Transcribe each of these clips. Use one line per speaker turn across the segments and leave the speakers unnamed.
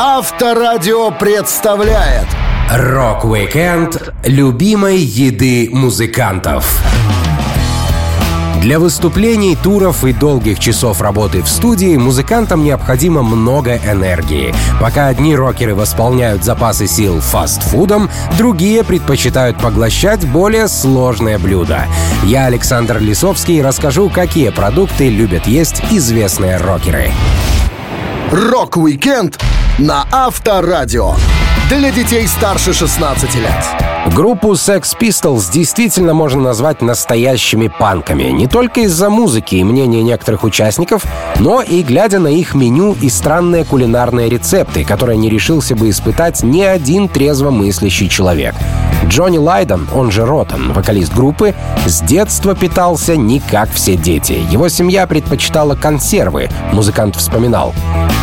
Авторадио представляет
Rock-Weekend любимой еды музыкантов. Для выступлений, туров и долгих часов работы в студии музыкантам необходимо много энергии. Пока одни рокеры восполняют запасы сил фастфудом, другие предпочитают поглощать более сложные блюда. Я, Александр Лисовский, расскажу, какие продукты любят есть известные рокеры.
Rock-Weekend на Авторадио. Для детей старше 16 лет.
Группу Sex Pistols действительно можно назвать настоящими панками. Не только из-за музыки и мнения некоторых участников, но и глядя на их меню и странные кулинарные рецепты, которые не решился бы испытать ни один трезвомыслящий человек. Джонни Лайдон, он же Роттен, вокалист группы, с детства питался не как все дети. Его семья предпочитала консервы, музыкант вспоминал.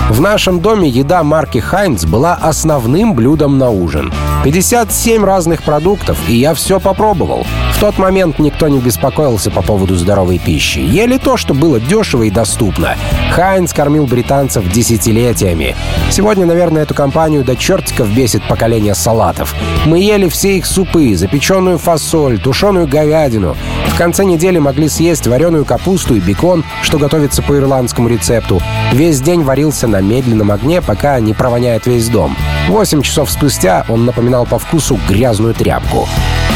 В нашем доме еда марки Хайнц была основным блюдом на ужин. 57 разных продуктов, и я все попробовал. В тот момент никто не беспокоился по поводу здоровой пищи. Ели то, что было дешево и доступно. Хайнц кормил британцев десятилетиями. Сегодня, наверное, эту компанию до чертиков бесит поколение салатов. Мы ели все их супы, запеченную фасоль, тушеную говядину. В конце недели могли съесть вареную капусту и бекон, что готовится по ирландскому рецепту. Весь день варился на медленном огне, пока не провоняет весь дом. Восемь часов спустя он напоминал по вкусу грязную тряпку.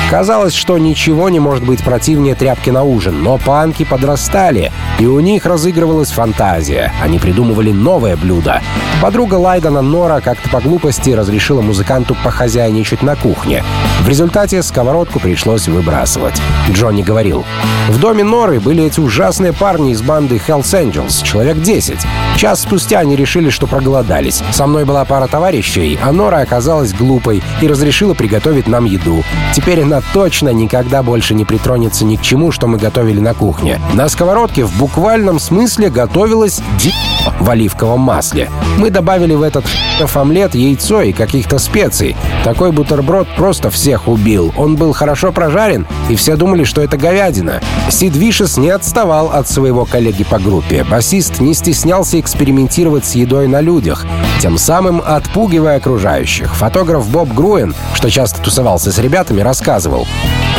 Казалось, что ничего не может быть противнее тряпки на ужин, но панки подрастали, и у них разыгрывалась фантазия. Они придумывали новое блюдо. Подруга Лайдена Нора как-то по глупости разрешила музыканту похозяйничать на кухне. В результате сковородку пришлось выбрасывать. Джонни говорил, «В доме Норы были эти ужасные парни из банды Hells Angels, человек 10. Час спустя они решили, что проголодались. Со мной была пара товарищей, а Нора оказалась глупой и разрешила приготовить нам еду. Теперь она точно никогда больше не притронется ни к чему, что мы готовили на кухне. На сковородке в буквальном смысле готовилась ди в оливковом масле. Мы добавили в этот омлет яйцо и каких-то специй. Такой бутерброд просто всех убил. Он был хорошо прожарен, и все думали, что это говядина. Сид Вишес не отставал от своего коллеги по группе. Басист не стеснялся экспериментировать с едой на людях, тем самым отпугивая окружающих. Фотограф Боб Груэн, что часто тусовался с ребятами, рассказывал.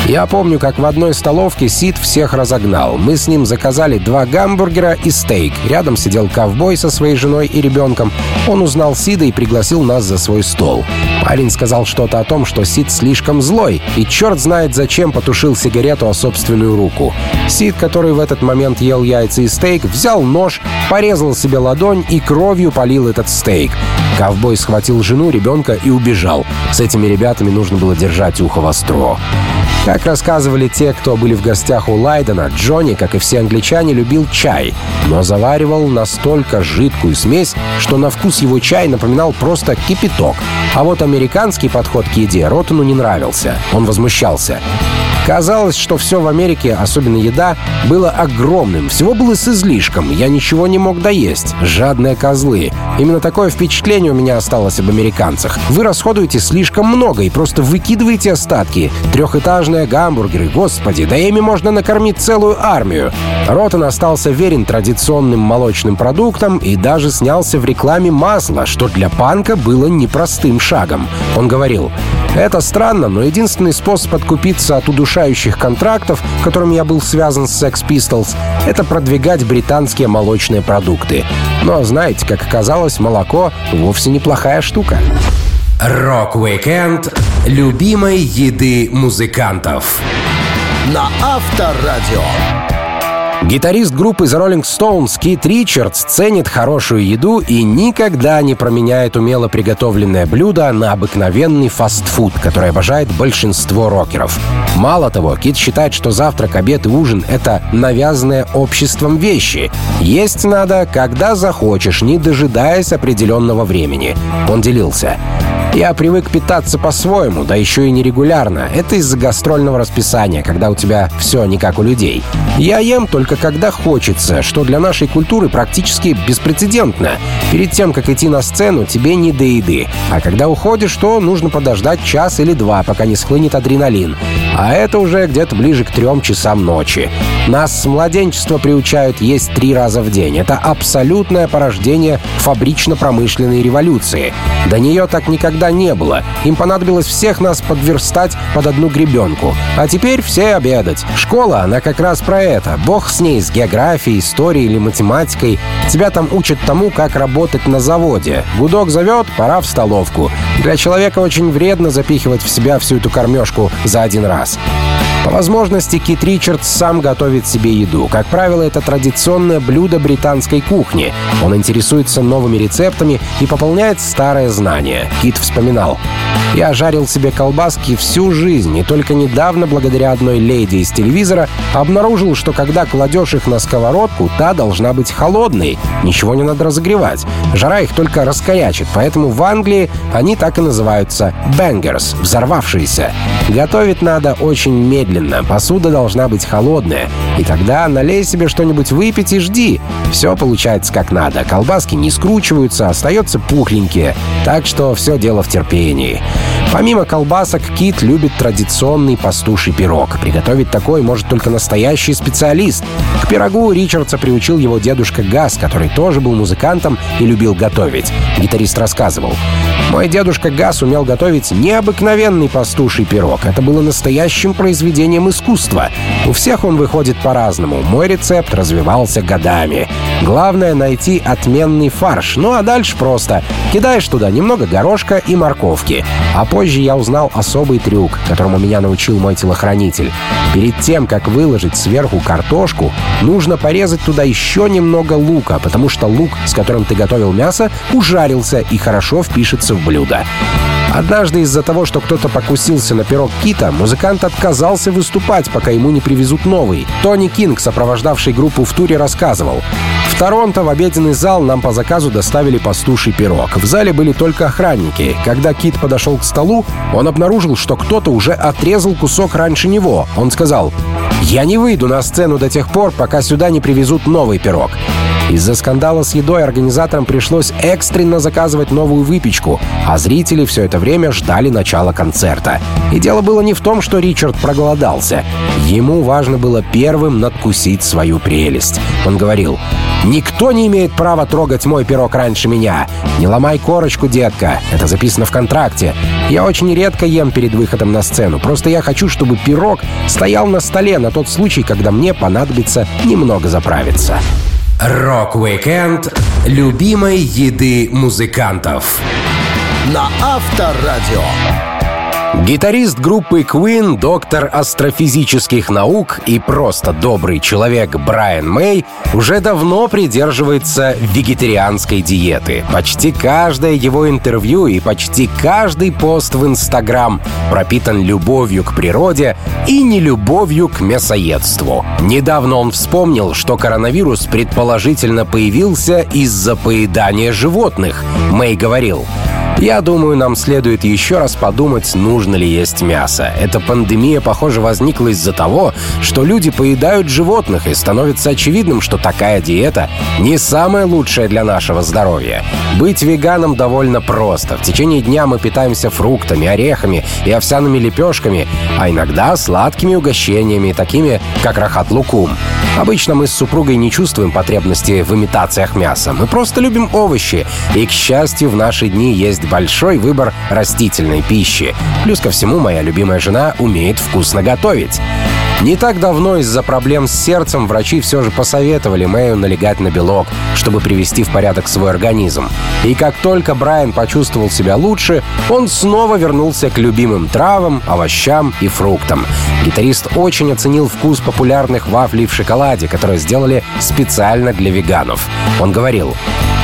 Я помню, как в одной столовке Сид всех разогнал. Мы с ним заказали два гамбургера и стейк. Рядом сидел ковбой со своей женой и ребенком. Он узнал Сида и пригласил нас за свой стол. Парень сказал что-то о том, что Сид слишком злой, и черт знает зачем потушил сигарету о собственную руку. Сид, который в этот момент ел яйца и стейк, взял нож, порезал себе ладонь и кровью полил этот стейк. Ковбой схватил жену, ребенка и убежал. С этими ребятами нужно было держать ухо востро. Как рассказывали те, кто были в гостях у Лайдена, Джонни, как и все англичане, любил чай, но заваривал настолько жидкую смесь, что на вкус его чай напоминал просто кипяток. А вот американский подход к еде Ротану не нравился. Он возмущался. Казалось, что все в Америке, особенно еда, было огромным. Всего было с излишком. Я ничего не мог доесть. Жадные козлы. Именно такое впечатление у меня осталось об американцах. Вы расходуете слишком много и просто выкидываете остатки. Трехэтажные гамбургеры, господи, да ими можно накормить целую армию. Ротан остался верен традиционным молочным продуктам и даже снялся в рекламе масла, что для панка было непростым шагом. Он говорил, это странно, но единственный способ откупиться от удушающих контрактов, которым я был связан с Sex Pistols, это продвигать британские молочные продукты. Но знаете, как оказалось, молоко вовсе неплохая штука. Rock-Weekend любимой еды музыкантов.
На Авторадио.
Гитарист группы The Rolling Stones Кит Ричардс ценит хорошую еду и никогда не променяет умело приготовленное блюдо на обыкновенный фастфуд, который обожает большинство рокеров. Мало того, Кит считает, что завтрак, обед и ужин — это навязанные обществом вещи. Есть надо, когда захочешь, не дожидаясь определенного времени. Он делился. Я привык питаться по-своему, да еще и нерегулярно. Это из-за гастрольного расписания, когда у тебя все не как у людей. Я ем только когда хочется, что для нашей культуры практически беспрецедентно. Перед тем, как идти на сцену, тебе не до еды. А когда уходишь, то нужно подождать час или два, пока не схлынет адреналин. А это уже где-то ближе к трем часам ночи. Нас с младенчества приучают есть три раза в день. Это абсолютное порождение фабрично-промышленной революции. До нее так никогда не было. Им понадобилось всех нас подверстать под одну гребенку. А теперь все обедать. Школа, она как раз про это. Бог с ней, с географией, историей или математикой. Тебя там учат тому, как работать на заводе. Гудок зовет, пора в столовку. Для человека очень вредно запихивать в себя всю эту кормежку за один раз. podcast. Возможности Кит Ричардс сам готовит себе еду. Как правило, это традиционное блюдо британской кухни. Он интересуется новыми рецептами и пополняет старое знание. Кит вспоминал. «Я жарил себе колбаски всю жизнь, и только недавно, благодаря одной леди из телевизора, обнаружил, что когда кладешь их на сковородку, та должна быть холодной. Ничего не надо разогревать. Жара их только раскорячит, поэтому в Англии они так и называются «бенгерс» — «взорвавшиеся». Готовить надо очень медленно, посуда должна быть холодная. И тогда налей себе что-нибудь выпить и жди. Все получается как надо. Колбаски не скручиваются, остаются пухленькие. Так что все дело в терпении. Помимо колбасок, Кит любит традиционный пастуший пирог. Приготовить такой может только настоящий специалист. К пирогу Ричардса приучил его дедушка Газ, который тоже был музыкантом и любил готовить. Гитарист рассказывал. «Мой дедушка Газ умел готовить необыкновенный пастуший пирог. Это было настоящим произведением искусства. У всех он выходит по-разному. Мой рецепт развивался годами. Главное — найти отменный фарш. Ну а дальше просто. Кидаешь туда немного горошка и морковки. А позже я узнал особый трюк, которому меня научил мой телохранитель. Перед тем, как выложить сверху картошку, нужно порезать туда еще немного лука, потому что лук, с которым ты готовил мясо, ужарился и хорошо впишется в блюдо. Однажды из-за того, что кто-то покусился на пирог Кита, музыкант отказался выступать, пока ему не привезут новый. Тони Кинг, сопровождавший группу в туре, рассказывал. В Торонто в обеденный зал нам по заказу доставили пастуший пирог. В зале были только охранники. Когда Кит подошел к столу, он обнаружил, что кто-то уже отрезал кусок раньше него. Он сказал, «Я не выйду на сцену до тех пор, пока сюда не привезут новый пирог». Из-за скандала с едой организаторам пришлось экстренно заказывать новую выпечку, а зрители все это время ждали начала концерта. И дело было не в том, что Ричард проголодался. Ему важно было первым надкусить свою прелесть. Он говорил, «Никто не имеет права трогать мой пирог раньше меня. Не ломай корочку, детка. Это записано в контракте. Я очень редко ем перед выходом на сцену. Просто я хочу, чтобы пирог стоял на столе на тот случай, когда мне понадобится немного заправиться».
Rock-Weekend любимой еды музыкантов.
На Авторадио.
Гитарист группы Queen, доктор астрофизических наук и просто добрый человек Брайан Мэй уже давно придерживается вегетарианской диеты. Почти каждое его интервью и почти каждый пост в Инстаграм пропитан любовью к природе и нелюбовью к мясоедству. Недавно он вспомнил, что коронавирус предположительно появился из-за поедания животных. Мэй говорил, я думаю, нам следует еще раз подумать, нужно ли есть мясо. Эта пандемия, похоже, возникла из-за того, что люди поедают животных, и становится очевидным, что такая диета не самая лучшая для нашего здоровья. Быть веганом довольно просто. В течение дня мы питаемся фруктами, орехами и овсяными лепешками, а иногда сладкими угощениями, такими как рахат-лукум. Обычно мы с супругой не чувствуем потребности в имитациях мяса. Мы просто любим овощи. И, к счастью, в наши дни есть большой выбор растительной пищи. Плюс ко всему, моя любимая жена умеет вкусно готовить. Не так давно из-за проблем с сердцем врачи все же посоветовали Мэю налегать на белок, чтобы привести в порядок свой организм. И как только Брайан почувствовал себя лучше, он снова вернулся к любимым травам, овощам и фруктам. Гитарист очень оценил вкус популярных вафлей в шоколаде, которые сделали специально для веганов. Он говорил,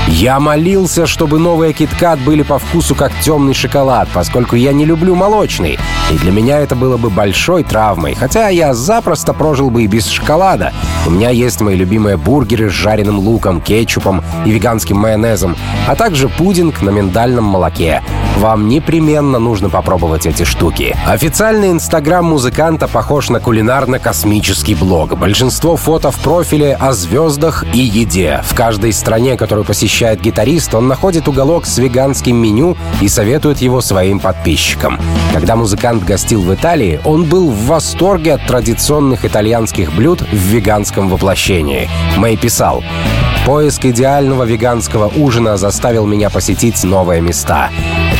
я молился, чтобы новые киткат были по вкусу как темный шоколад, поскольку я не люблю молочный. И для меня это было бы большой травмой. Хотя я запросто прожил бы и без шоколада. У меня есть мои любимые бургеры с жареным луком, кетчупом и веганским майонезом, а также пудинг на миндальном молоке. Вам непременно нужно попробовать эти штуки. Официальный инстаграм музыканта похож на кулинарно-космический блог. Большинство фото в профиле о звездах и еде. В каждой стране, которую посещает гитарист, он находит уголок с веганским меню и советует его своим подписчикам. Когда музыкант гостил в Италии, он был в восторге от традиционных итальянских блюд в веганском воплощении. Мэй писал, Поиск идеального веганского ужина заставил меня посетить новые места.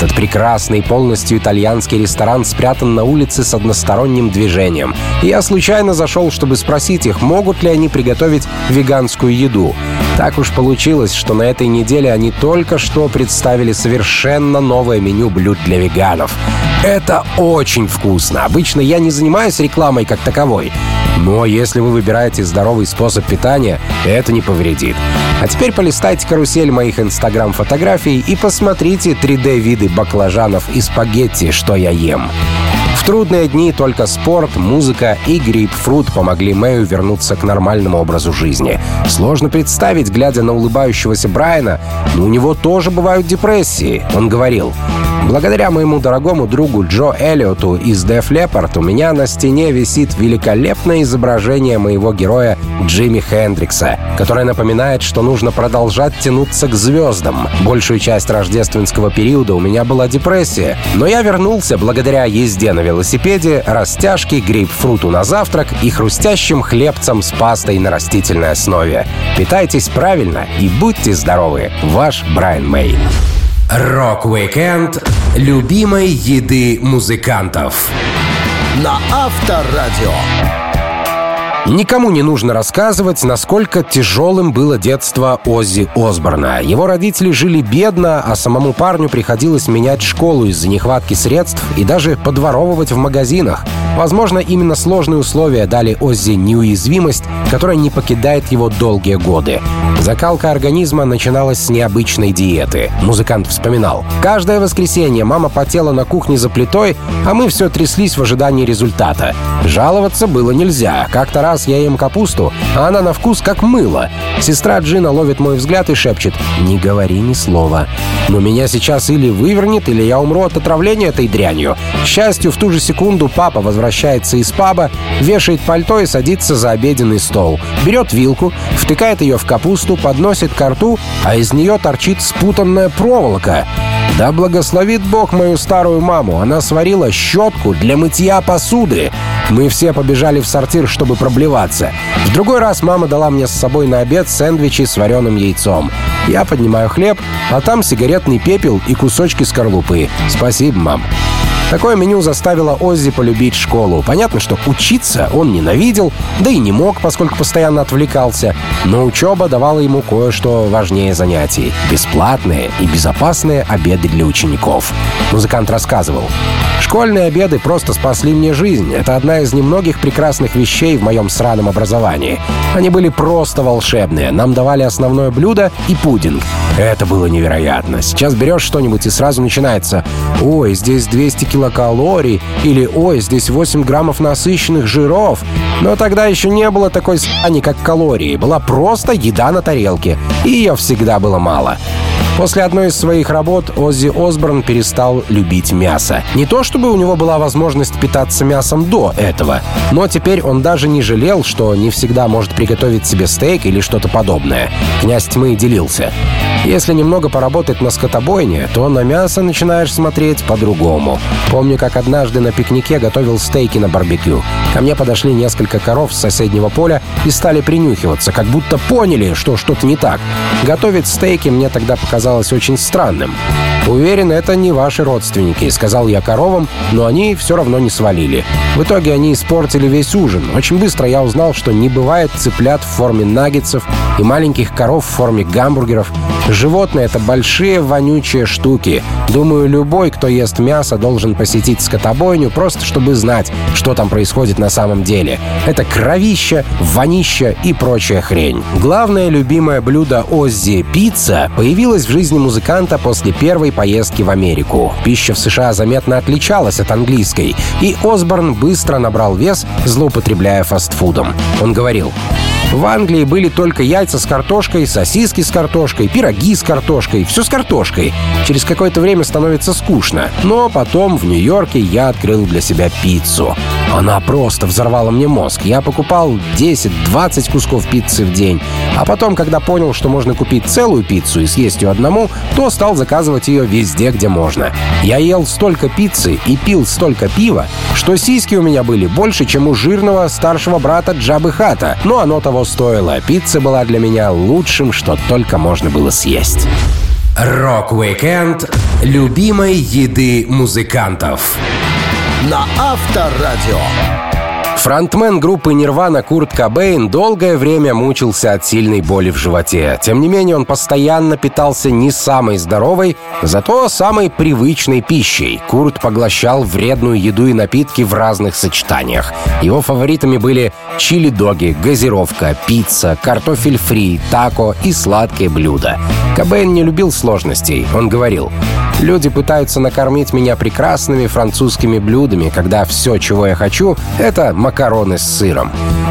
Этот прекрасный, полностью итальянский ресторан спрятан на улице с односторонним движением. Я случайно зашел, чтобы спросить их, могут ли они приготовить веганскую еду. Так уж получилось, что на этой неделе они только что представили совершенно новое меню блюд для веганов. Это очень вкусно. Обычно я не занимаюсь рекламой как таковой. Но если вы выбираете здоровый способ питания, это не повредит. А теперь полистайте карусель моих инстаграм-фотографий и посмотрите 3D-виды баклажанов и спагетти, что я ем. В трудные дни только спорт, музыка и грейпфрут помогли Мэю вернуться к нормальному образу жизни. Сложно представить, глядя на улыбающегося Брайана, но у него тоже бывают депрессии. Он говорил, Благодаря моему дорогому другу Джо Эллиоту из Def Leppard у меня на стене висит великолепное изображение моего героя Джимми Хендрикса, которое напоминает, что нужно продолжать тянуться к звездам. Большую часть рождественского периода у меня была депрессия, но я вернулся благодаря езде на велосипеде, растяжке, грейпфруту на завтрак и хрустящим хлебцам с пастой на растительной основе. Питайтесь правильно и будьте здоровы. Ваш Брайан Мэй.
Rock-Weekend любимой еды музыкантов.
На Авторадио.
Никому не нужно рассказывать, насколько тяжелым было детство Оззи Осборна. Его родители жили бедно, а самому парню приходилось менять школу из-за нехватки средств и даже подворовывать в магазинах. Возможно, именно сложные условия дали Оззи неуязвимость, которая не покидает его долгие годы. Закалка организма начиналась с необычной диеты. Музыкант вспоминал. «Каждое воскресенье мама потела на кухне за плитой, а мы все тряслись в ожидании результата. Жаловаться было нельзя. Как-то раз я ем капусту, а она на вкус как мыло. Сестра Джина ловит мой взгляд и шепчет «Не говори ни слова». Но меня сейчас или вывернет, или я умру от отравления этой дрянью. К счастью, в ту же секунду папа возвращается из паба, вешает пальто и садится за обеденный стол. Берет вилку, втыкает ее в капусту, подносит ко рту, а из нее торчит спутанная проволока. Да благословит Бог мою старую маму. Она сварила щетку для мытья посуды. Мы все побежали в сортир, чтобы проблеваться. В другой раз мама дала мне с собой на обед сэндвичи с вареным яйцом. Я поднимаю хлеб, а там сигаретный пепел и кусочки скорлупы. Спасибо, мам. Такое меню заставило Оззи полюбить школу. Понятно, что учиться он ненавидел, да и не мог, поскольку постоянно отвлекался. Но учеба давала ему кое-что важнее занятий. Бесплатные и безопасные обеды для учеников. Музыкант рассказывал. Школьные обеды просто спасли мне жизнь. Это одна из немногих прекрасных вещей в моем сраном образовании. Они были просто волшебные. Нам давали основное блюдо и пудинг. Это было невероятно. Сейчас берешь что-нибудь и сразу начинается «Ой, здесь 200 килокалорий» или «Ой, здесь 8 граммов насыщенных жиров». Но тогда еще не было такой сани, как калории. Была просто еда на тарелке. И ее всегда было мало. После одной из своих работ Оззи Осборн перестал любить мясо. Не то чтобы у него была возможность питаться мясом до этого, но теперь он даже не жалел, что не всегда может приготовить себе стейк или что-то подобное. Князь тьмы делился. Если немного поработать на скотобойне, то на мясо начинаешь смотреть по-другому. Помню, как однажды на пикнике готовил стейки на барбекю. Ко мне подошли несколько коров с соседнего поля и стали принюхиваться, как будто поняли, что что-то не так. Готовить стейки мне тогда показалось очень странным. «Уверен, это не ваши родственники», — сказал я коровам, но они все равно не свалили. В итоге они испортили весь ужин. Очень быстро я узнал, что не бывает цыплят в форме наггетсов и маленьких коров в форме гамбургеров. Животные — это большие вонючие штуки. Думаю, любой, кто ест мясо, должен посетить скотобойню, просто чтобы знать, что там происходит на самом деле. Это кровища, вонища и прочая хрень. Главное любимое блюдо Оззи — пицца — появилось в жизни музыканта после первой поездки в Америку. Пища в США заметно отличалась от английской, и Осборн быстро набрал вес, злоупотребляя фастфудом. Он говорил, В Англии были только яйца с картошкой, сосиски с картошкой, пироги с картошкой, все с картошкой. Через какое-то время становится скучно. Но потом в Нью-Йорке я открыл для себя пиццу. Она просто взорвала мне мозг. Я покупал 10-20 кусков пиццы в день. А потом, когда понял, что можно купить целую пиццу и съесть ее одному, то стал заказывать ее везде, где можно. Я ел столько пиццы и пил столько пива, что сиськи у меня были больше, чем у жирного старшего брата Джаббы Хатта. Но оно того стоило. Пицца была для меня лучшим, что только можно было съесть.
Рок-викенд любимой еды музыкантов
на Авторадио.
Фронтмен группы Нирвана Курт Кобейн долгое время мучился от сильной боли в животе. Тем не менее, он постоянно питался не самой здоровой, зато самой привычной пищей. Курт поглощал вредную еду и напитки в разных сочетаниях. Его фаворитами были чили-доги, газировка, пицца, картофель фри, тако и сладкие блюда. Кобейн не любил сложностей. Он говорил, Люди пытаются накормить меня прекрасными французскими блюдами, когда все, чего я хочу, это макароны с сыром.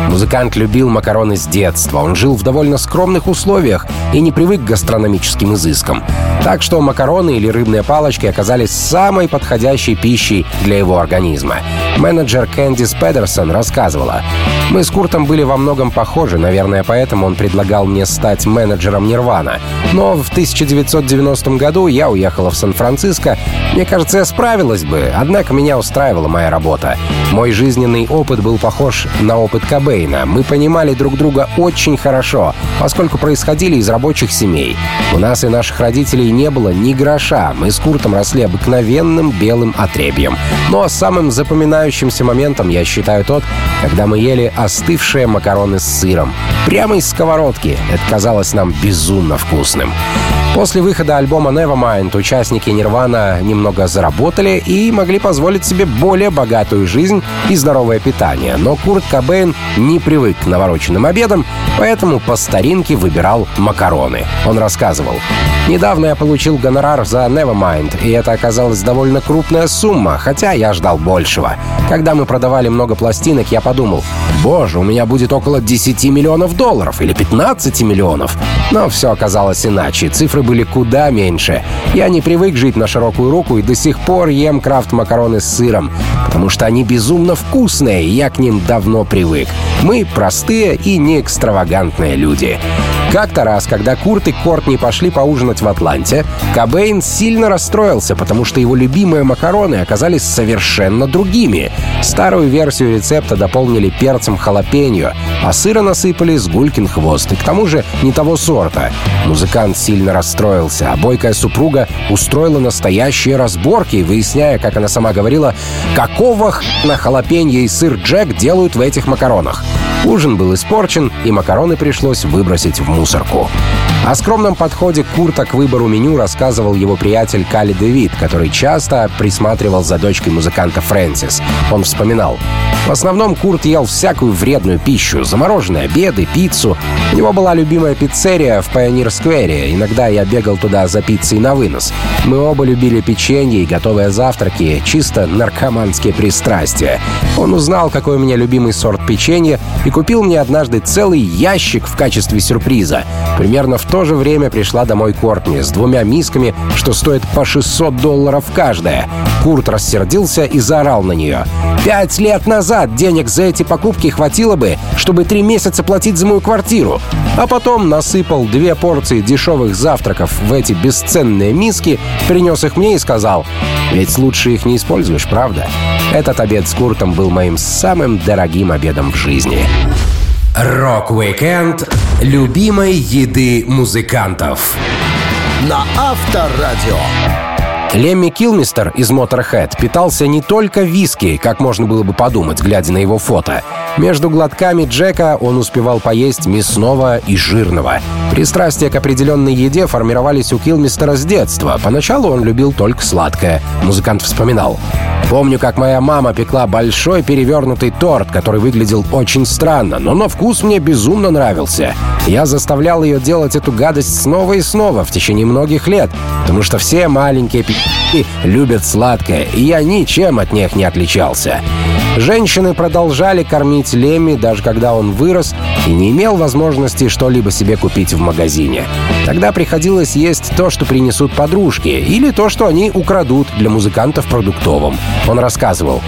Музыкант любил макароны с детства. Он жил в довольно скромных условиях и не привык к гастрономическим изыскам. Так что макароны или рыбные палочки оказались самой подходящей пищей для его организма. Менеджер Кэндис Педерсон рассказывала, «Мы с Куртом были во многом похожи, наверное, поэтому он предлагал мне стать менеджером Нирвана. Но в 1990 году я уехала в Сан-Франциско. Мне кажется, я справилась бы, однако меня устраивала моя работа. Мой жизненный опыт был похож на опыт Кобейна. Мы понимали друг друга очень хорошо, поскольку происходили из рабочих семей. У нас и наших родителей не было ни гроша. Мы с Куртом росли обыкновенным белым отребьем. Но самым запоминающимся моментом я считаю тот, когда мы ели остывшие макароны с сыром. Прямо из сковородки. Это казалось нам безумно вкусным. После выхода альбома Nevermind участники Нирвана немного заработали и могли позволить себе более богатую жизнь и здоровое питание. Но Курт Кобейн не привык к навороченным обедам, поэтому по старинке выбирал макароны. Он рассказывал. «Недавно я получил гонорар за Nevermind, и это оказалась довольно крупная сумма, хотя я ждал большего. Когда мы продавали много пластинок, я подумал, боже, у меня будет около 10 миллионов долларов или 15 миллионов. Но все оказалось иначе. Цифры были куда меньше. Я не привык жить на широкую руку и до сих пор ем крафт-макароны с сыром, потому что они безумно вкусные, и я к ним давно привык. Мы простые и не экстравагантные люди. Как-то раз, когда Курт и Кортни пошли поужинать в Атланте, Кобейн сильно расстроился, потому что его любимые макароны оказались совершенно другими. Старую версию рецепта дополнили перцем халапеньо, а сыра насыпали с гулькин хвост, и к тому же не того сорта. Музыкант сильно расстроился, а бойкая супруга устроила настоящие разборки, выясняя, как она сама говорила, какого хна халапеньо и сыр Джек делают в этих макаронах. Ужин был испорчен, и макароны пришлось выбросить в мусорку. О скромном подходе Курта к выбору меню рассказывал его приятель Кали Дэвид, который часто присматривал за дочкой музыканта Фрэнсис. Он вспоминал. В основном Курт ел всякую вредную пищу, замороженные обеды, пиццу. У него была любимая пиццерия в Пайонир-сквере. Иногда я бегал туда за пиццей на вынос. Мы оба любили печенье и готовые завтраки, чисто наркоманские пристрастия. Он узнал, какой у меня любимый сорт печенья и купил мне однажды целый ящик в качестве сюрприза. Примерно в то же время пришла домой Кортни с двумя мисками, что стоит по 600 долларов каждая. Курт рассердился и заорал на нее. «Пять лет назад денег за эти покупки хватило бы, чтобы три месяца платить за мою квартиру». А потом насыпал две порции дешевых завтраков в эти бесценные миски, принес их мне и сказал, «Ведь лучше их не используешь, правда?» Этот обед с Куртом был моим самым дорогим обедом в жизни.
Рок-викенд любимой еды музыкантов
на Авторадио.
Лемми Килмистер из Motorhead питался не только виски, как можно было бы подумать, глядя на его фото. Между глотками Джека он успевал поесть мясного и жирного. Пристрастия к определенной еде формировались у Килмистера с детства. Поначалу он любил только сладкое. Музыкант вспоминал. Помню, как моя мама пекла большой перевернутый торт, который выглядел очень странно, но на вкус мне безумно нравился. Я заставлял ее делать эту гадость снова и снова в течение многих лет, потому что все маленькие пи***и любят сладкое, и я ничем от них не отличался. Женщины продолжали кормить Лемми, даже когда он вырос и не имел возможности что-либо себе купить в магазине. Тогда приходилось есть то, что принесут подружки, или то, что они украдут для музыкантов продуктовым. Он рассказывал.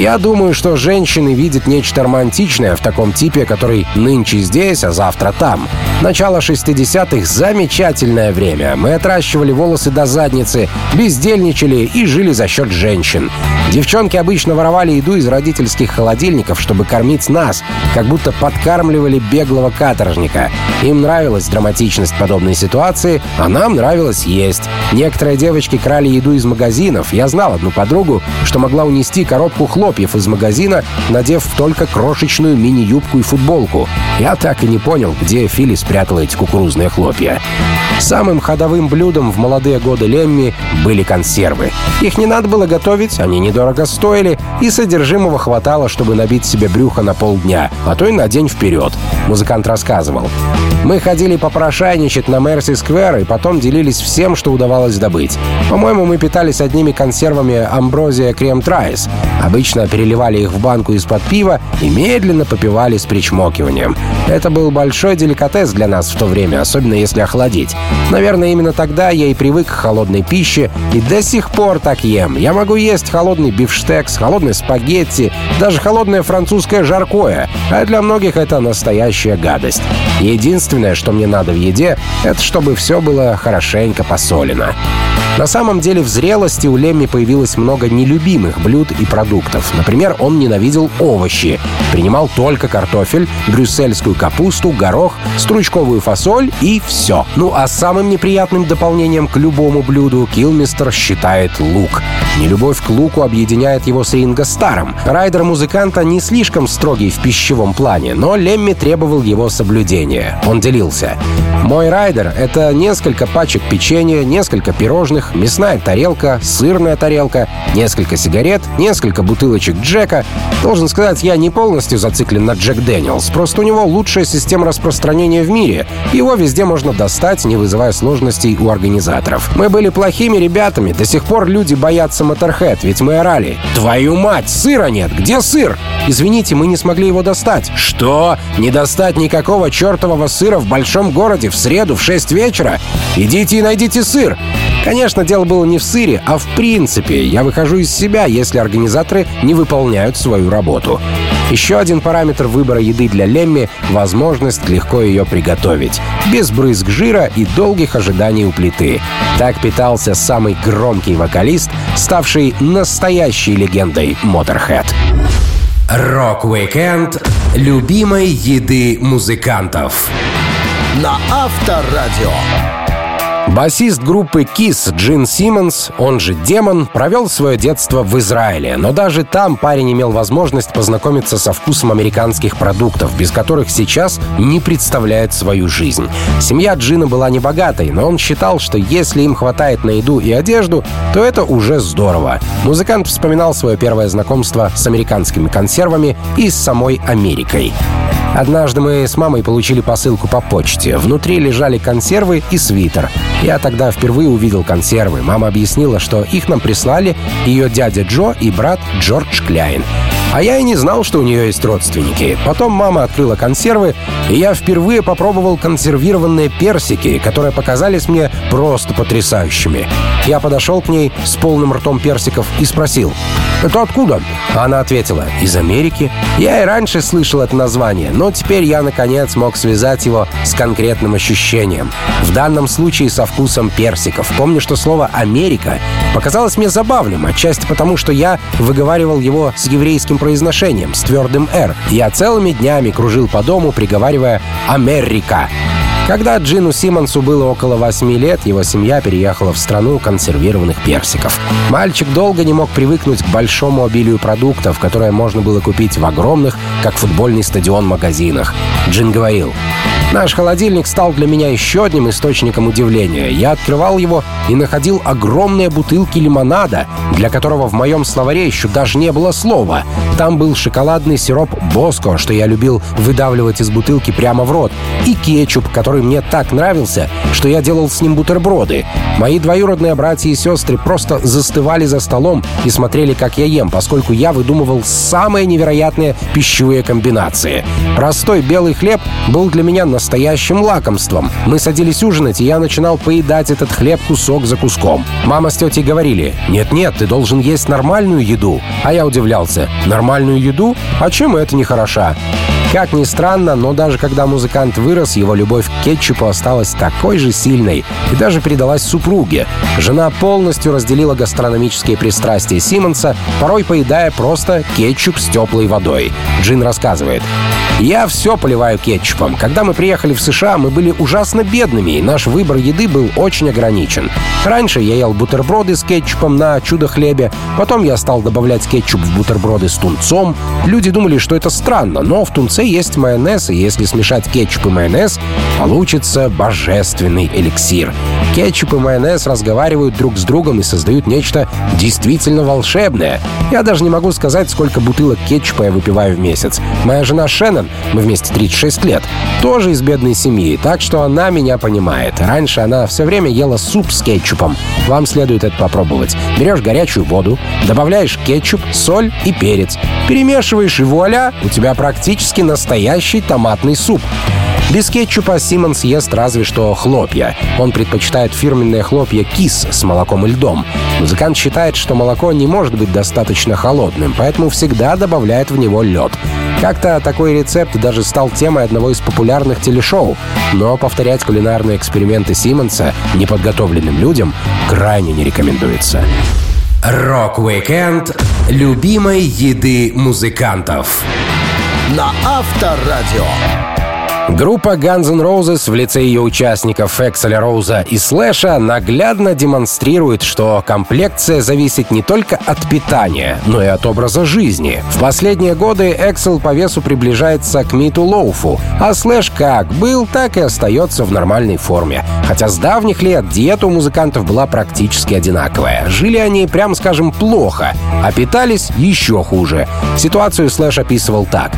Я думаю, что женщины видят нечто романтичное в таком типе, который нынче здесь, а завтра там. Начало 60-х — замечательное время. Мы отращивали волосы до задницы, бездельничали и жили за счет женщин. Девчонки обычно воровали еду из родительских холодильников, чтобы кормить нас, как будто подкармливали беглого каторжника. Им нравилась драматичность подобной ситуации, а нам нравилось есть. Некоторые девочки крали еду из магазинов. Я знал одну подругу, что могла унести коробку хлопьев из магазина, надев только крошечную мини-юбку и футболку. Я так и не понял, где Фили спрятала эти кукурузные хлопья. Самым ходовым блюдом в молодые годы Лемми были консервы. Их не надо было готовить, они недорого стоили, и содержимого хватало, чтобы набить себе брюхо на полдня, а то и на день вперед. Музыкант рассказывал. Мы ходили попрошайничать на Мерси Сквер и потом делились всем, что удавалось добыть. По-моему, мы питались одними консервами Амброзия Крем Трайс. Обычно переливали их в банку из-под пива и медленно попивали с причмокиванием. Это был большой деликатес для нас в то время, особенно если охладить. Наверное, именно тогда я и привык к холодной пище и до сих пор так ем. Я могу есть холодный бифштекс, холодные спагетти, даже холодное французское жаркое, а для многих это настоящая гадость. Единственное, что мне надо в еде, это чтобы все было хорошенько посолено. На самом деле в зрелости у Лемми появилось много нелюбимых блюд и продуктов. Например, он ненавидел овощи. Принимал только картофель, брюссельскую капусту, горох, стручковую фасоль и все. Ну а самым неприятным дополнением к любому блюду Килмистер считает лук. Нелюбовь к луку объединяет его с Ринго Старром. Райдер музыканта не слишком строгий в пищевом плане, но Лемми требовал его соблюдения. Он делился. «Мой райдер — это несколько пачек печенья, несколько пирожных, мясная тарелка, сырная тарелка, несколько сигарет, несколько бутылочек Джека. Должен сказать, я не полностью зациклен на Jack Daniel's, просто у него лучшая система распространения в мире. Его везде можно достать, не вызывая сложностей у организаторов. Мы были плохими ребятами, до сих пор люди боятся Motorhead, ведь мы орали. «Твою мать, сыра нет! Где сыр?» «Извините, мы не смогли его достать». «Что? Не достать никакого чертового сыра в большом городе в среду в 6 вечера? Идите и найдите сыр!» Конечно, дело было не в сыре, а в принципе. Я выхожу из себя, если организаторы не выполняют свою работу. Еще один параметр выбора еды для Лемми — возможность легко ее приготовить. Без брызг жира и долгих ожиданий у плиты. Так питался самый громкий вокалист, ставший настоящей легендой Motorhead.
Рок-викенд любимой еды музыкантов.
На Авторадио.
Басист группы Kiss Джин Симмонс, он же Демон, провел свое детство в Израиле, но даже там парень имел возможность познакомиться со вкусом американских продуктов, без которых сейчас не представляет свою жизнь. Семья Джина была небогатой, но он считал, что если им хватает на еду и одежду, то это уже здорово. Музыкант вспоминал свое первое знакомство с американскими консервами и с самой Америкой. Однажды мы с мамой получили посылку по почте. Внутри лежали консервы и свитер. Я тогда впервые увидел консервы. Мама объяснила, что их нам прислали ее дядя Джо и брат Джордж Кляйн. А я и не знал, что у нее есть родственники. Потом мама открыла консервы, и я впервые попробовал консервированные персики, которые показались мне просто потрясающими. Я подошел к ней с полным ртом персиков и спросил, «Это откуда?» Она ответила, «Из Америки». Я и раньше слышал это название, но теперь я, наконец, мог связать его с конкретным ощущением. В данном случае со вкусом персиков. Помню, что слово «Америка» показалось мне забавным, отчасти потому, что я выговаривал его с еврейским произношением, с твердым «р». Я целыми днями кружил по дому, приговаривая «Америка». Когда Джину Симмонсу было около восьми лет, его семья переехала в страну консервированных персиков. Мальчик долго не мог привыкнуть к большому обилию продуктов, которые можно было купить в огромных, как футбольный стадион, магазинах. Джин говорил, Наш холодильник стал для меня еще одним источником удивления. Я открывал его и находил огромные бутылки лимонада, для которого в моем словаре еще даже не было слова. Там был шоколадный сироп «Боско», что я любил выдавливать из бутылки прямо в рот, и кетчуп, который мне так нравился, что я делал с ним бутерброды. Мои двоюродные братья и сестры просто застывали за столом и смотрели, как я ем, поскольку я выдумывал самые невероятные пищевые комбинации. Простой белый хлеб был для меня настоящим лакомством. Мы садились ужинать, и я начинал поедать этот хлеб кусок за куском. Мама с тетей говорили, «Нет-нет, ты должен есть нормальную еду». А я удивлялся, «Нормальную еду? А чем это не хороша?» Как ни странно, но даже когда музыкант вырос, его любовь к кетчупу осталась такой же сильной и даже передалась супруге. Жена полностью разделила гастрономические пристрастия Симмонса, порой поедая просто кетчуп с теплой водой. Джин рассказывает. «Я все поливаю кетчупом. Когда мы приехали в США, мы были ужасно бедными, и наш выбор еды был очень ограничен. Раньше я ел бутерброды с кетчупом на чудо-хлебе, потом я стал добавлять кетчуп в бутерброды с тунцом. Люди думали, что это странно, но в тунце есть майонез, и если смешать кетчуп и майонез, получится божественный эликсир. Кетчуп и майонез разговаривают друг с другом и создают нечто действительно волшебное. Я даже не могу сказать, сколько бутылок кетчупа я выпиваю в месяц. Моя жена Шеннон, мы вместе 36 лет, тоже из бедной семьи, так что она меня понимает. Раньше она все время ела суп с кетчупом. Вам следует это попробовать. Берешь горячую воду, добавляешь кетчуп, соль и перец. Перемешиваешь и вуаля, у тебя практически настоящий томатный суп. Без кетчупа Симмонс ест разве что хлопья. Он предпочитает фирменные хлопья кис с молоком и льдом. Музыкант считает, что молоко не может быть достаточно холодным, поэтому всегда добавляет в него лед. Как-то такой рецепт даже стал темой одного из популярных телешоу. Но повторять кулинарные эксперименты Симмонса неподготовленным людям крайне не рекомендуется.
Рок-викенд любимой еды музыкантов
на Авторадио.
Группа Guns N' Roses в лице ее участников Экселя Роуза и Слэша наглядно демонстрирует, что комплекция зависит не только от питания, но и от образа жизни. В последние годы Эксел по весу приближается к Миту Лоуфу, а Слэш как был, так и остается в нормальной форме. Хотя с давних лет диета у музыкантов была практически одинаковая. Жили они, прям скажем, плохо, а питались еще хуже. Ситуацию Слэш описывал так.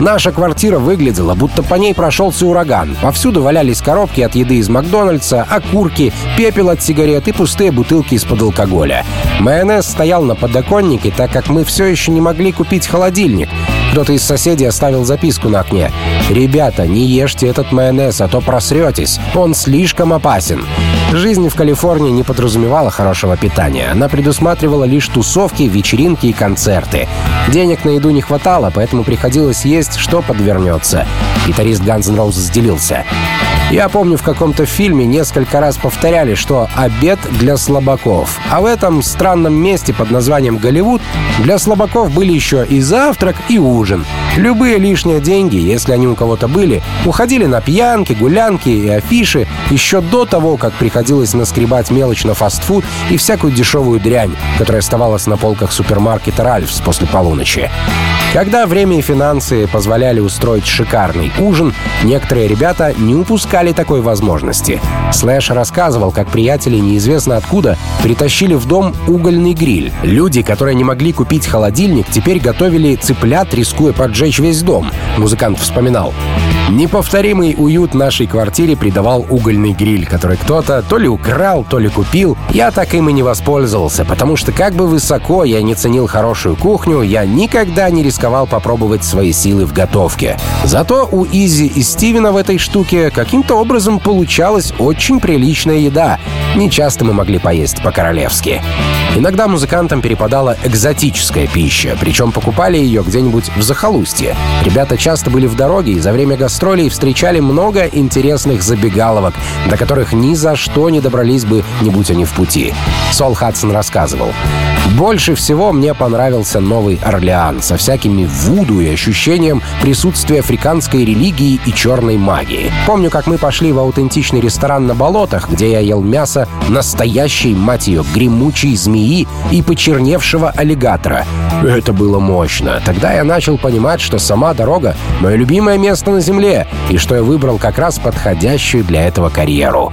Наша квартира выглядела, будто по ней прошелся ураган. Повсюду валялись коробки от еды из Макдональдса, окурки, пепел от сигарет и пустые бутылки из-под алкоголя. Майонез стоял на подоконнике, так как мы все еще не могли купить холодильник. Кто-то из соседей оставил записку на окне. «Ребята, не ешьте этот майонез, а то просретесь. Он слишком опасен». Жизнь в Калифорнии не подразумевала хорошего питания. Она предусматривала лишь тусовки, вечеринки и концерты. Денег на еду не хватало, поэтому приходилось есть, что подвернется. Гитарист Guns N' Roses делился. Я помню, в каком-то фильме несколько раз повторяли, что обед для слабаков. А в этом странном месте под названием Голливуд для слабаков были еще и завтрак, и ужин. Любые лишние деньги, если они у кого-то были, уходили на пьянки, гулянки и афиши еще до того, как приходилось наскребать мелочь на фастфуд и всякую дешевую дрянь, которая оставалась на полках супермаркета «Ральфс» после полуночи. Когда время и финансы позволяли устроить шикарный ужин, некоторые ребята не упускали такой возможности. Слэш рассказывал, как приятели неизвестно откуда притащили в дом угольный гриль. Люди, которые не могли купить холодильник, теперь готовили цыплят, рискуя поджечь весь дом. Музыкант вспоминал. Неповторимый уют нашей квартире придавал угольный гриль, который кто-то то ли украл, то ли купил. Я так им и не воспользовался, потому что как бы высоко я не ценил хорошую кухню, я никогда не рисковал попробовать свои силы в готовке. Зато у Изи и Стивена в этой штуке каким-то образом получалась очень приличная еда. Не часто мы могли поесть по-королевски. Иногда музыкантам перепадала экзотическая пища, причем покупали ее где-нибудь в захолустье. Ребята часто были в дороге и за время гастролей встречали много интересных забегаловок, до которых ни за что не добрались бы, не будь они в пути. Сол Хадсон рассказывал. Больше всего мне понравился Новый Орлеан со всякими вуду и ощущением присутствия африканской религии и черной магии. Помню, как мы пошли в аутентичный ресторан на болотах, где я ел мясо настоящей, мать ее, гремучей змеи змеи и почерневшего аллигатора. Это было мощно. Тогда я начал понимать, что сама дорога — мое любимое место на Земле, и что я выбрал как раз подходящую для этого карьеру.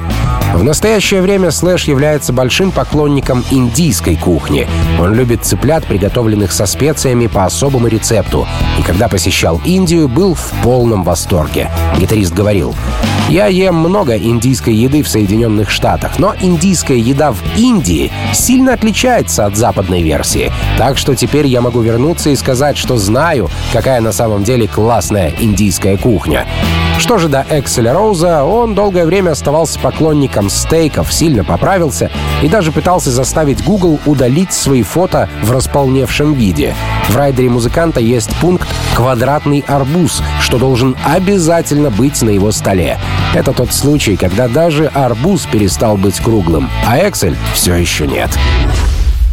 В настоящее время Слэш является большим поклонником индийской кухни. Он любит цыплят, приготовленных со специями по особому рецепту. И когда посещал Индию, был в полном восторге. Гитарист говорил, «Я ем много индийской еды в Соединенных Штатах, но индийская еда в Индии сильно отличается от западной версии. Так что теперь я могу вернуться и сказать, что знаю, какая на самом деле классная индийская кухня. Что же до Экселя Роуза, он долгое время оставался поклонником стейков, сильно поправился и даже пытался заставить Google удалить свои фото в располневшем виде. В райдере музыканта есть пункт «Квадратный арбуз», что должен обязательно быть на его столе. Это тот случай, когда даже арбуз перестал быть круглым, а Excel все еще нет.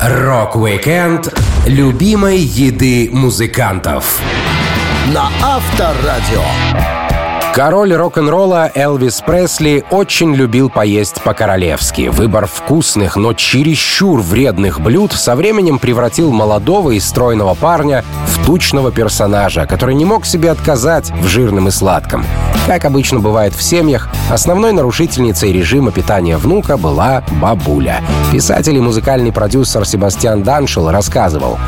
Рок-викенд любимой еды музыкантов
на Авторадио.
Король рок-н-ролла Элвис Пресли очень любил поесть по-королевски. Выбор вкусных, но чересчур вредных блюд со временем превратил молодого и стройного парня в тучного персонажа, который не мог себе отказать в жирном и сладком. Как обычно бывает в семьях, основной нарушительницей режима питания внука была бабуля. Писатель и музыкальный продюсер Себастьян Даншел рассказывал,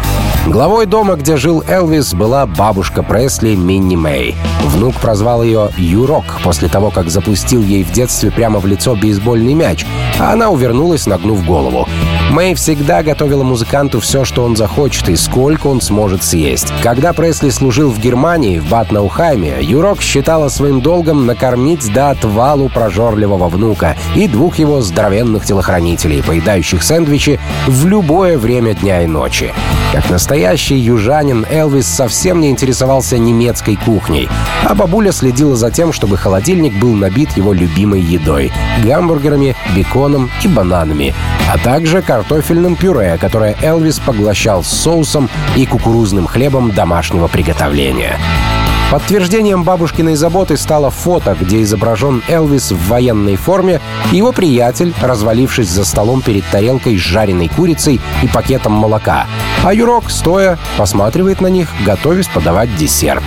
Главой дома, где жил Элвис, была бабушка Пресли Минни Мэй. Внук прозвал ее Юрок после того, как запустил ей в детстве прямо в лицо бейсбольный мяч, а она увернулась, нагнув голову. Мэй всегда готовила музыканту все, что он захочет и сколько он сможет съесть. Когда Пресли служил в Германии, в Батнаухайме, Юрок считала своим долгом накормить до отвалу прожорливого внука и двух его здоровенных телохранителей, поедающих сэндвичи в любое время дня и ночи. Как настоящий южанин, Элвис совсем не интересовался немецкой кухней, а бабуля следила за тем, чтобы холодильник был набит его любимой едой — гамбургерами, беконом и бананами, а также картофельным пюре, которое Элвис поглощал с соусом и кукурузным хлебом домашнего приготовления. Подтверждением бабушкиной заботы стало фото, где изображен Элвис в военной форме и его приятель, развалившись за столом перед тарелкой с жареной курицей и пакетом молока. А Юрок, стоя, посматривает на них, готовясь подавать десерт.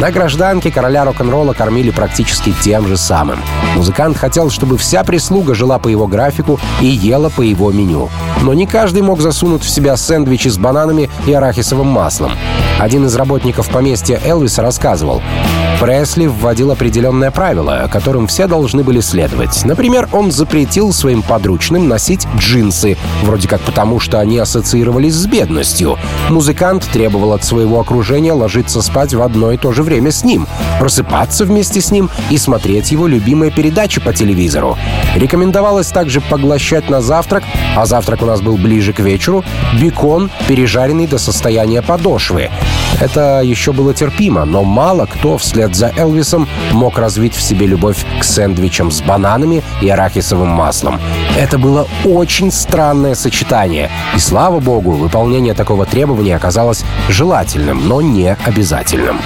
На гражданке короля рок-н-ролла кормили практически тем же самым. Музыкант хотел, чтобы вся прислуга жила по его графику и ела по его меню. Но не каждый мог засунуть в себя сэндвичи с бананами и арахисовым маслом. Один из работников поместья Элвиса рассказывал, Пресли вводил определенное правило, которым все должны были следовать. Например, он запретил своим подручным носить джинсы, вроде как потому, что они ассоциировались с бедностью. Музыкант требовал от своего окружения ложиться спать в одно и то же время с ним, просыпаться вместе с ним и смотреть его любимые передачи по телевизору. Рекомендовалось также поглощать на завтрак, а завтрак у нас был ближе к вечеру, бекон, пережаренный до состояния подошвы. Это еще было терпимо, но мало кто вслед за Элвисом мог развить в себе любовь к сэндвичам с бананами и арахисовым маслом. Это было очень странное сочетание, и слава богу, выполнение такого требования оказалось желательным, но не обязательным.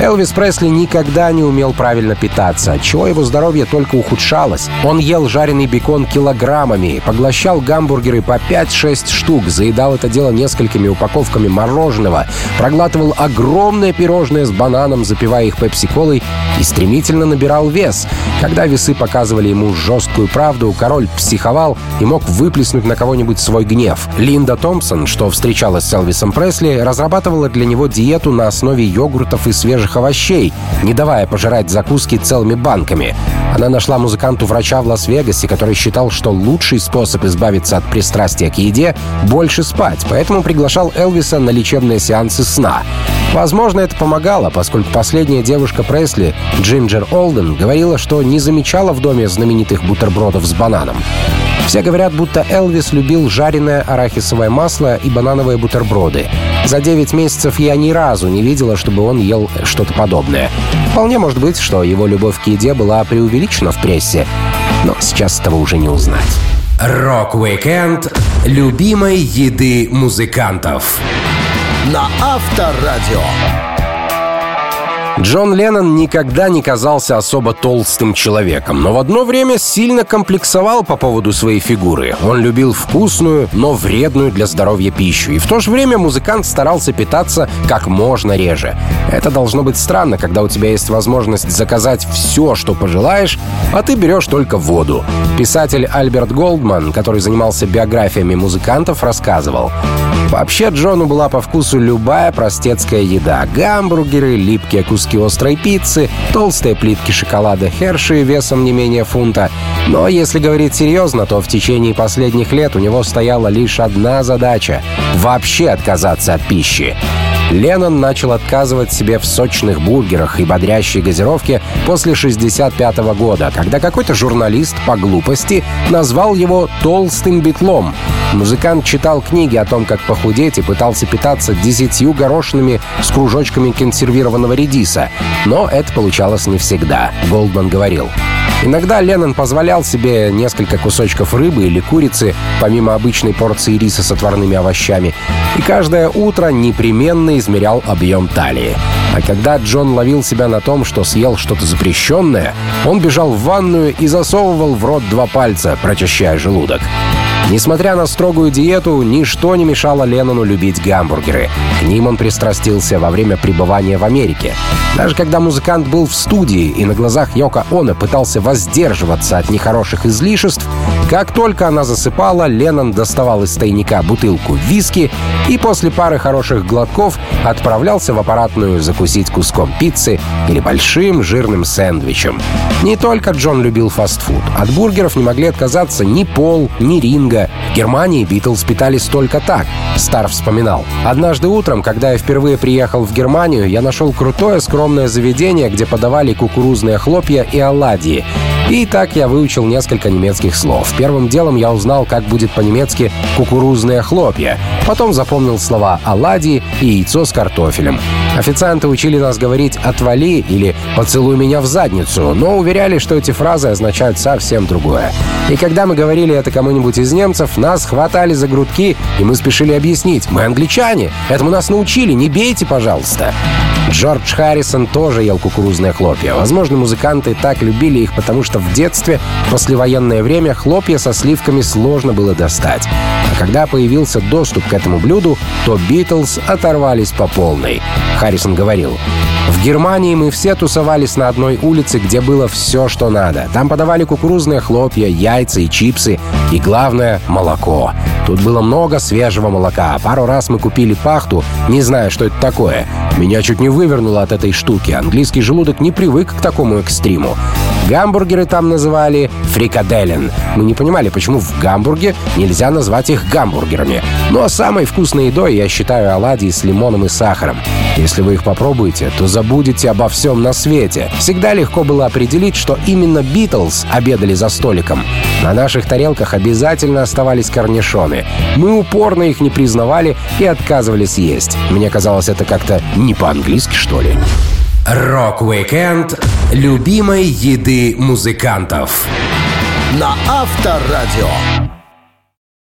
Элвис Пресли никогда не умел правильно питаться, отчего его здоровье только ухудшалось. Он ел жареный бекон килограммами, поглощал гамбургеры по 5-6 штук, заедал это дело несколькими упаковками мороженого, проглатывал огромное пирожное с бананом, запивая их пепси-колой и стремительно набирал вес. Когда весы показывали ему жесткую правду, король психовал и мог выплеснуть на кого-нибудь свой гнев. Линда Томпсон, что встречалась с Элвисом Пресли, разрабатывала для него диету на основе йогуртов и свежих овощей, не давая пожирать закуски целыми банками. Она нашла музыканту врача в Лас-Вегасе, который считал, что лучший способ избавиться от пристрастия к еде — больше спать, поэтому приглашал Элвиса на лечебные сеансы сна. Возможно, это помогало, поскольку последняя девушка Пресли, Джинджер Олден, говорила, что не замечала в доме знаменитых бутербродов с бананом. Все говорят, будто Элвис любил жареное арахисовое масло и банановые бутерброды. За 9 месяцев я ни разу не видела, чтобы он ел что-то подобное. Вполне может быть, что его любовь к еде была преувеличена в прессе, но сейчас этого уже не узнать.
Рок-викенд любимой еды музыкантов
на Авторадио.
Джон Леннон никогда не казался особо толстым человеком, но в одно время сильно комплексовал по поводу своей фигуры. Он любил вкусную, но вредную для здоровья пищу, и в то же время музыкант старался питаться как можно реже. Это должно быть странно, когда у тебя есть возможность заказать все, что пожелаешь, а ты берешь только воду. Писатель Альберт Голдман, который занимался биографиями музыкантов, рассказывал. Вообще Джону была по вкусу любая простецкая еда. Гамбургеры, липкие куски острой пиццы, толстые плитки шоколада Херши весом не менее фунта. Но если говорить серьезно, то в течение последних лет у него стояла лишь одна задача — вообще отказаться от пищи. Леннон начал отказывать себе в сочных бургерах и бодрящей газировке после 65 года, когда какой-то журналист по глупости назвал его «толстым битлом». Музыкант читал книги о том, как похудеть и пытался питаться десятью горошинами с кружочками консервированного редиса. Но это получалось не всегда, Голдман говорил. Иногда Леннон позволял себе несколько кусочков рыбы или курицы, помимо обычной порции риса с отварными овощами, и каждое утро непременно измерял объем талии. А когда Джон ловил себя на том, что съел что-то запрещенное, он бежал в ванную и засовывал в рот два пальца, прочищая желудок. Несмотря на строгую диету, ничто не мешало Леннону любить гамбургеры. К ним он пристрастился во время пребывания в Америке. Даже когда музыкант был в студии и на глазах Йока Оно пытался воздерживаться от нехороших излишеств, как только она засыпала, Леннон доставал из тайника бутылку виски и после пары хороших глотков отправлялся в аппаратную закусить куском пиццы или большим жирным сэндвичем. Не только Джон любил фастфуд. От бургеров не могли отказаться ни Пол, ни Ринга. В Германии Битлз питались только так, Стар вспоминал. Однажды утром, когда я впервые приехал в Германию, я нашел крутое скромное заведение, где подавали кукурузные хлопья и оладьи. И так я выучил несколько немецких слов. Первым делом я узнал, как будет по-немецки «кукурузные хлопья». Потом запомнил слова «оладьи» и «яйцо с картофелем». Официанты учили нас говорить «отвали» или «поцелуй меня в задницу», но уверяли, что эти фразы означают совсем другое. И когда мы говорили это кому-нибудь из немцев, нас хватали за грудки, и мы спешили объяснить «Мы англичане, этому нас научили, не бейте, пожалуйста». Джордж Харрисон тоже ел кукурузные хлопья. Возможно, музыканты так любили их, потому что в детстве, в послевоенное время, хлопья со сливками сложно было достать. А когда появился доступ к этому блюду, то Битлз оторвались по полной. Харрисон говорил, в Германии мы все тусовались на одной улице, где было все, что надо. Там подавали кукурузные хлопья, яйца и чипсы. И главное — молоко. Тут было много свежего молока. Пару раз мы купили пахту, не зная, что это такое. Меня чуть не вывернуло от этой штуки. Английский желудок не привык к такому экстриму. Гамбургеры там называли фрикаделен. Мы не понимали, почему в Гамбурге нельзя назвать их гамбургерами. Но самой вкусной едой я считаю оладьи с лимоном и сахаром. Если вы их попробуете, то забудете обо всем на свете. Всегда легко было определить, что именно Битлз обедали за столиком. На наших тарелках обязательно оставались корнишоны. Мы упорно их не признавали и отказывались есть. Мне казалось, это как-то не по-английски, что ли.
Рок-викенд любимой еды музыкантов.
На Авторадио.